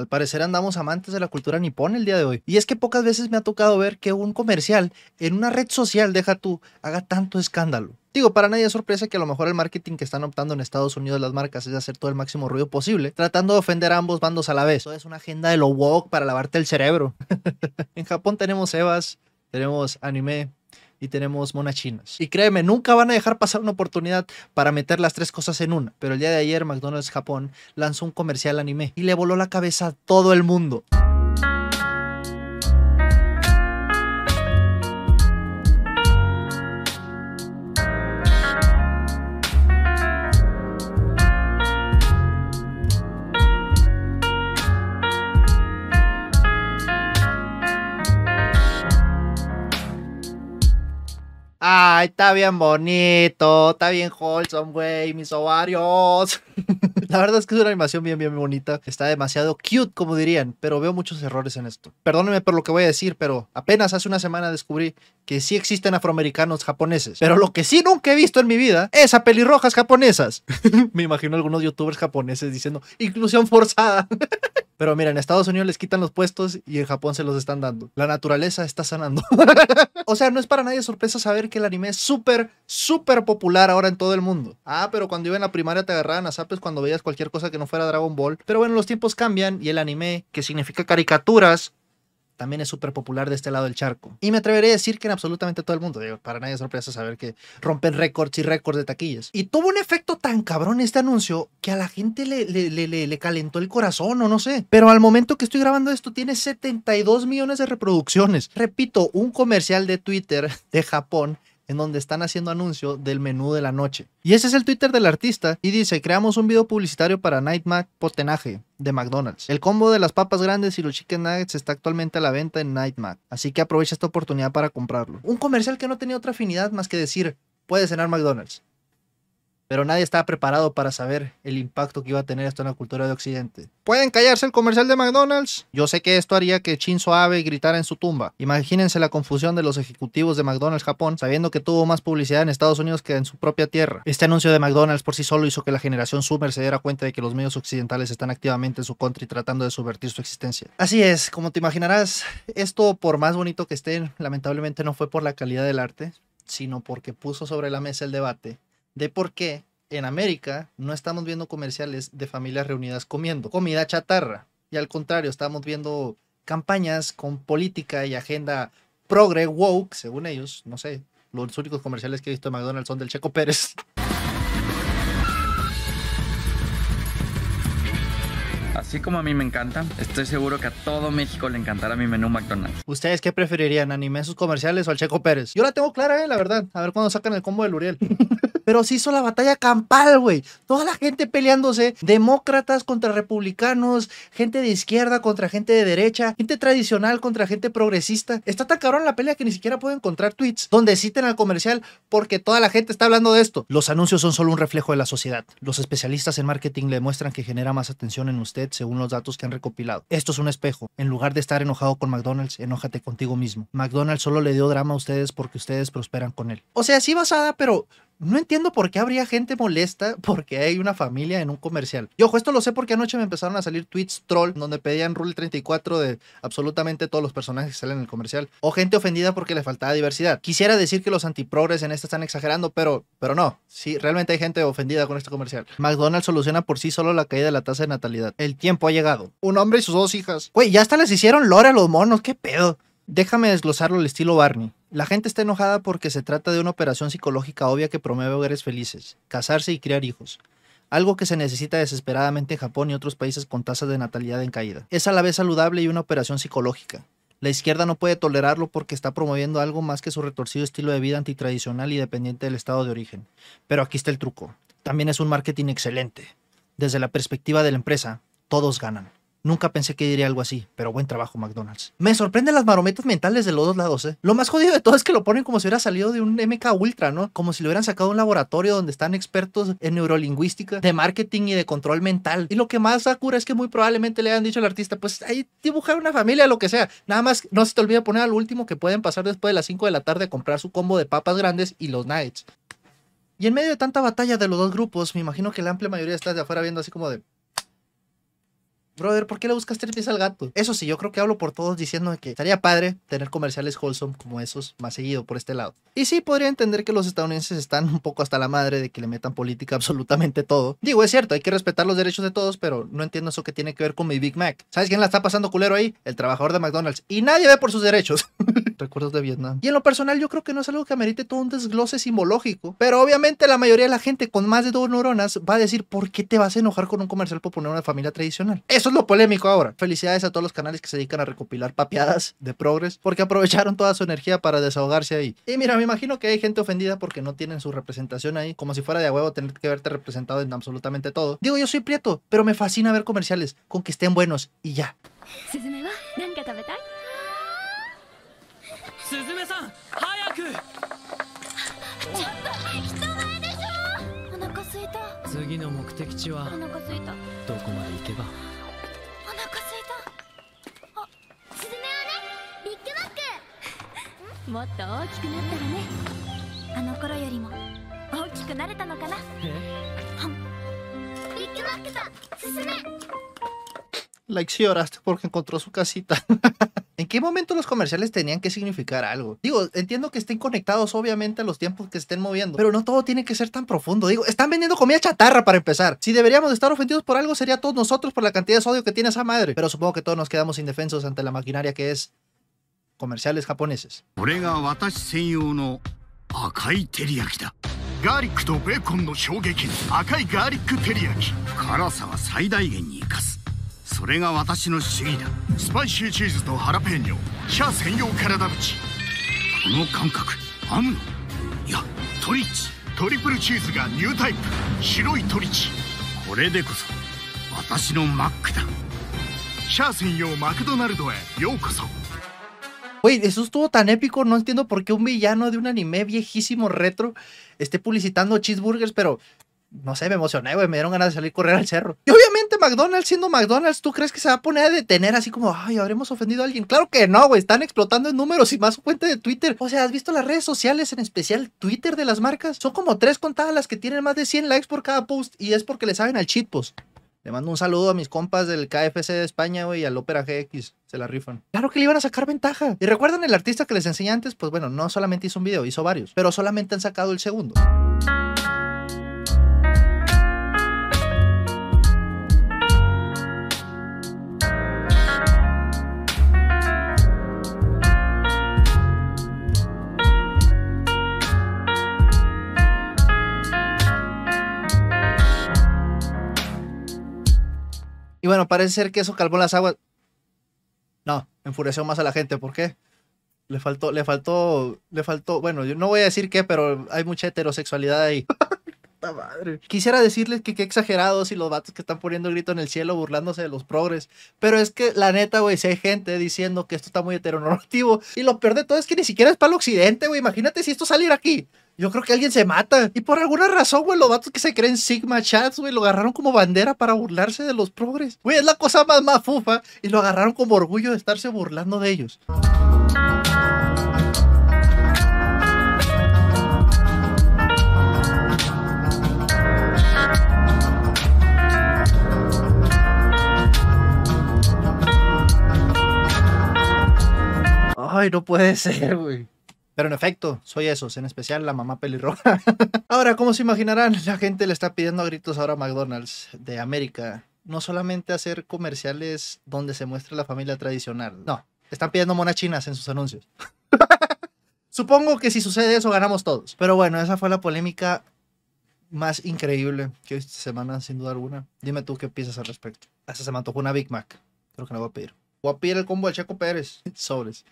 Al parecer andamos amantes de la cultura nipón el día de hoy. Y es que pocas veces me ha tocado ver que un comercial en una red social, deja tú, haga tanto escándalo. Digo, para nadie es sorpresa que a lo mejor el marketing que están optando en Estados Unidos las marcas es hacer todo el máximo ruido posible, tratando de ofender a ambos bandos a la vez. Eso es una agenda de lo woke para lavarte el cerebro. en Japón tenemos Evas, tenemos anime, y tenemos monachinas. Y créeme, nunca van a dejar pasar una oportunidad para meter las tres cosas en una. Pero el día de ayer McDonald's Japón lanzó un comercial anime y le voló la cabeza a todo el mundo. Ay, está bien bonito, está bien wholesome, güey, mis ovarios. La verdad es que es una animación bien, bien bonita. Está demasiado cute, como dirían, pero veo muchos errores en esto. Perdónenme por lo que voy a decir, pero apenas hace una semana descubrí que sí existen afroamericanos japoneses. Pero lo que sí nunca he visto en mi vida es a pelirrojas japonesas. Me imagino algunos youtubers japoneses diciendo inclusión forzada. Pero mira, en Estados Unidos les quitan los puestos y en Japón se los están dando. La naturaleza está sanando. o sea, no es para nadie sorpresa saber que el anime es súper, súper popular ahora en todo el mundo. Ah, pero cuando iba en la primaria te agarraban a zapes cuando veías cualquier cosa que no fuera Dragon Ball. Pero bueno, los tiempos cambian y el anime, que significa caricaturas, también es súper popular de este lado del charco. Y me atreveré a decir que en absolutamente todo el mundo, para nadie es sorpresa saber que rompen récords y récords de taquillas. Y tuvo un efecto tan cabrón este anuncio que a la gente le, le, le, le, calentó el corazón o no sé. Pero al momento que estoy grabando esto tiene 72 millones de reproducciones. Repito, un comercial de Twitter de Japón en donde están haciendo anuncio del menú de la noche. Y ese es el Twitter del artista y dice, creamos un video publicitario para Night Mac Potenaje de McDonald's. El combo de las papas grandes y los chicken nuggets está actualmente a la venta en Night Mac, así que aprovecha esta oportunidad para comprarlo. Un comercial que no tenía otra afinidad más que decir, puedes cenar McDonald's pero nadie estaba preparado para saber el impacto que iba a tener esto en la cultura de Occidente. ¿Pueden callarse el comercial de McDonald's? Yo sé que esto haría que Shinzo Abe gritara en su tumba. Imagínense la confusión de los ejecutivos de McDonald's Japón, sabiendo que tuvo más publicidad en Estados Unidos que en su propia tierra. Este anuncio de McDonald's por sí solo hizo que la generación Summer se diera cuenta de que los medios occidentales están activamente en su contra y tratando de subvertir su existencia. Así es, como te imaginarás, esto por más bonito que esté, lamentablemente no fue por la calidad del arte, sino porque puso sobre la mesa el debate de por qué en América no estamos viendo comerciales de familias reunidas comiendo comida chatarra. Y al contrario, estamos viendo campañas con política y agenda progre, woke, según ellos. No sé, los únicos comerciales que he visto de McDonald's son del Checo Pérez. Así como a mí me encanta, estoy seguro que a todo México le encantará mi menú McDonald's. ¿Ustedes qué preferirían, anime sus comerciales o al Checo Pérez? Yo la tengo clara, eh, la verdad. A ver cuándo sacan el combo del Uriel. pero se hizo la batalla campal, güey. Toda la gente peleándose, demócratas contra republicanos, gente de izquierda contra gente de derecha, gente tradicional contra gente progresista. Está tan cabrón la pelea que ni siquiera puedo encontrar tweets donde citen al comercial porque toda la gente está hablando de esto. Los anuncios son solo un reflejo de la sociedad. Los especialistas en marketing le muestran que genera más atención en usted según los datos que han recopilado. Esto es un espejo. En lugar de estar enojado con McDonald's, enójate contigo mismo. McDonald's solo le dio drama a ustedes porque ustedes prosperan con él. O sea, sí basada, pero no entiendo por qué habría gente molesta porque hay una familia en un comercial. Y ojo, esto lo sé porque anoche me empezaron a salir tweets troll donde pedían Rule 34 de absolutamente todos los personajes que salen en el comercial. O gente ofendida porque le faltaba diversidad. Quisiera decir que los antiprogres en esto están exagerando, pero, pero no. Sí, realmente hay gente ofendida con este comercial. McDonald's soluciona por sí solo la caída de la tasa de natalidad. El tiempo ha llegado. Un hombre y sus dos hijas. Güey, ya hasta les hicieron lore a los monos. ¿Qué pedo? Déjame desglosarlo al estilo Barney. La gente está enojada porque se trata de una operación psicológica obvia que promueve hogares felices, casarse y criar hijos. Algo que se necesita desesperadamente en Japón y otros países con tasas de natalidad en caída. Es a la vez saludable y una operación psicológica. La izquierda no puede tolerarlo porque está promoviendo algo más que su retorcido estilo de vida antitradicional y dependiente del estado de origen. Pero aquí está el truco. También es un marketing excelente. Desde la perspectiva de la empresa, todos ganan. Nunca pensé que diría algo así, pero buen trabajo, McDonald's. Me sorprenden las marometas mentales de los dos lados, ¿eh? Lo más jodido de todo es que lo ponen como si hubiera salido de un MK Ultra, ¿no? Como si lo hubieran sacado de un laboratorio donde están expertos en neurolingüística, de marketing y de control mental. Y lo que más da cura es que muy probablemente le hayan dicho al artista, pues ahí dibujar una familia, lo que sea. Nada más no se te olvide poner al último que pueden pasar después de las 5 de la tarde a comprar su combo de papas grandes y los nuggets. Y en medio de tanta batalla de los dos grupos, me imagino que la amplia mayoría está de afuera viendo así como de, Brother, ¿por qué le buscas tres pies al gato? Eso sí, yo creo que hablo por todos diciendo que estaría padre tener comerciales wholesome como esos más seguido por este lado. Y sí, podría entender que los estadounidenses están un poco hasta la madre de que le metan política absolutamente todo. Digo, es cierto, hay que respetar los derechos de todos, pero no entiendo eso que tiene que ver con mi Big Mac. ¿Sabes quién la está pasando culero ahí? El trabajador de McDonald's. Y nadie ve por sus derechos. Recuerdos de Vietnam. Y en lo personal, yo creo que no es algo que amerite todo un desglose simbológico. Pero obviamente la mayoría de la gente con más de dos neuronas va a decir, ¿por qué te vas a enojar con un comercial por poner una familia tradicional? Eso es lo polémico ahora. Felicidades a todos los canales que se dedican a recopilar papeadas de progres, porque aprovecharon toda su energía para desahogarse ahí. Y mira, me imagino que hay gente ofendida porque no tienen su representación ahí, como si fuera de a huevo tener que verte representado en absolutamente todo. Digo, yo soy prieto, pero me fascina ver comerciales con que estén buenos y ya. もっと大きくなったらねあの頃よりも大きくなれたのかなえビッグマックだスズメ Like si lloraste porque encontró su casita. ¿En qué momento los comerciales tenían que significar algo? Digo, entiendo que estén conectados obviamente a los tiempos que se estén moviendo, pero no todo tiene que ser tan profundo. Digo, están vendiendo comida chatarra para empezar. Si deberíamos de estar ofendidos por algo sería todos nosotros por la cantidad de sodio que tiene esa madre. Pero supongo que todos nos quedamos indefensos ante la maquinaria que es comerciales japoneses. これが私専用の赤い照り焼きだガーリックとベーコンの衝撃赤いガーリック照り焼き辛さは最大限に生かすそれが私の主義だスパイシーチーズとハラペーニョシャー専用体縁この感覚アムノいやトリッチトリプルチーズがニュータイプ白いトリチこれでこそ私のマックだシャー専用マクドナルドへようこそ Güey, eso estuvo tan épico, no entiendo por qué un villano de un anime viejísimo retro esté publicitando cheeseburgers, pero no sé, me emocioné, güey, me dieron ganas de salir a correr al cerro. Y obviamente McDonald's, siendo McDonald's, ¿tú crees que se va a poner a detener así como, ay, habremos ofendido a alguien? Claro que no, güey, están explotando en números y más su cuenta de Twitter. O sea, ¿has visto las redes sociales, en especial Twitter de las marcas? Son como tres contadas las que tienen más de 100 likes por cada post y es porque le saben al cheat post. Le mando un saludo a mis compas del KFC de España, güey, y al Opera GX. Se la rifan. Claro que le iban a sacar ventaja. Y recuerdan el artista que les enseñé antes, pues bueno, no solamente hizo un video, hizo varios, pero solamente han sacado el segundo. Y bueno, parece ser que eso calmó las aguas. Enfureció más a la gente. ¿Por qué? Le faltó, le faltó, le faltó. Bueno, yo no voy a decir qué, pero hay mucha heterosexualidad ahí. Madre. Quisiera decirles que qué exagerados y los vatos que están poniendo el grito en el cielo burlándose de los progres. Pero es que la neta, güey, si hay gente diciendo que esto está muy heteronormativo. Y lo peor de todo es que ni siquiera es para el occidente, güey. Imagínate si esto saliera aquí. Yo creo que alguien se mata. Y por alguna razón, güey, los vatos que se creen Sigma Chats, güey, lo agarraron como bandera para burlarse de los progres. Güey, es la cosa más mafufa. Y lo agarraron como orgullo de estarse burlando de ellos. Ay, no puede ser, güey. Pero en efecto, soy esos, en especial la mamá pelirroja. ahora, como se imaginarán, la gente le está pidiendo a gritos ahora a McDonald's de América no solamente hacer comerciales donde se muestre la familia tradicional. No, están pidiendo monas chinas en sus anuncios. Supongo que si sucede eso ganamos todos. Pero bueno, esa fue la polémica más increíble que esta semana, sin duda alguna. Dime tú qué piensas al respecto. Esta se me antojó una Big Mac. Creo que la voy a pedir. Voy a pedir el combo del Checo Pérez. Sobres.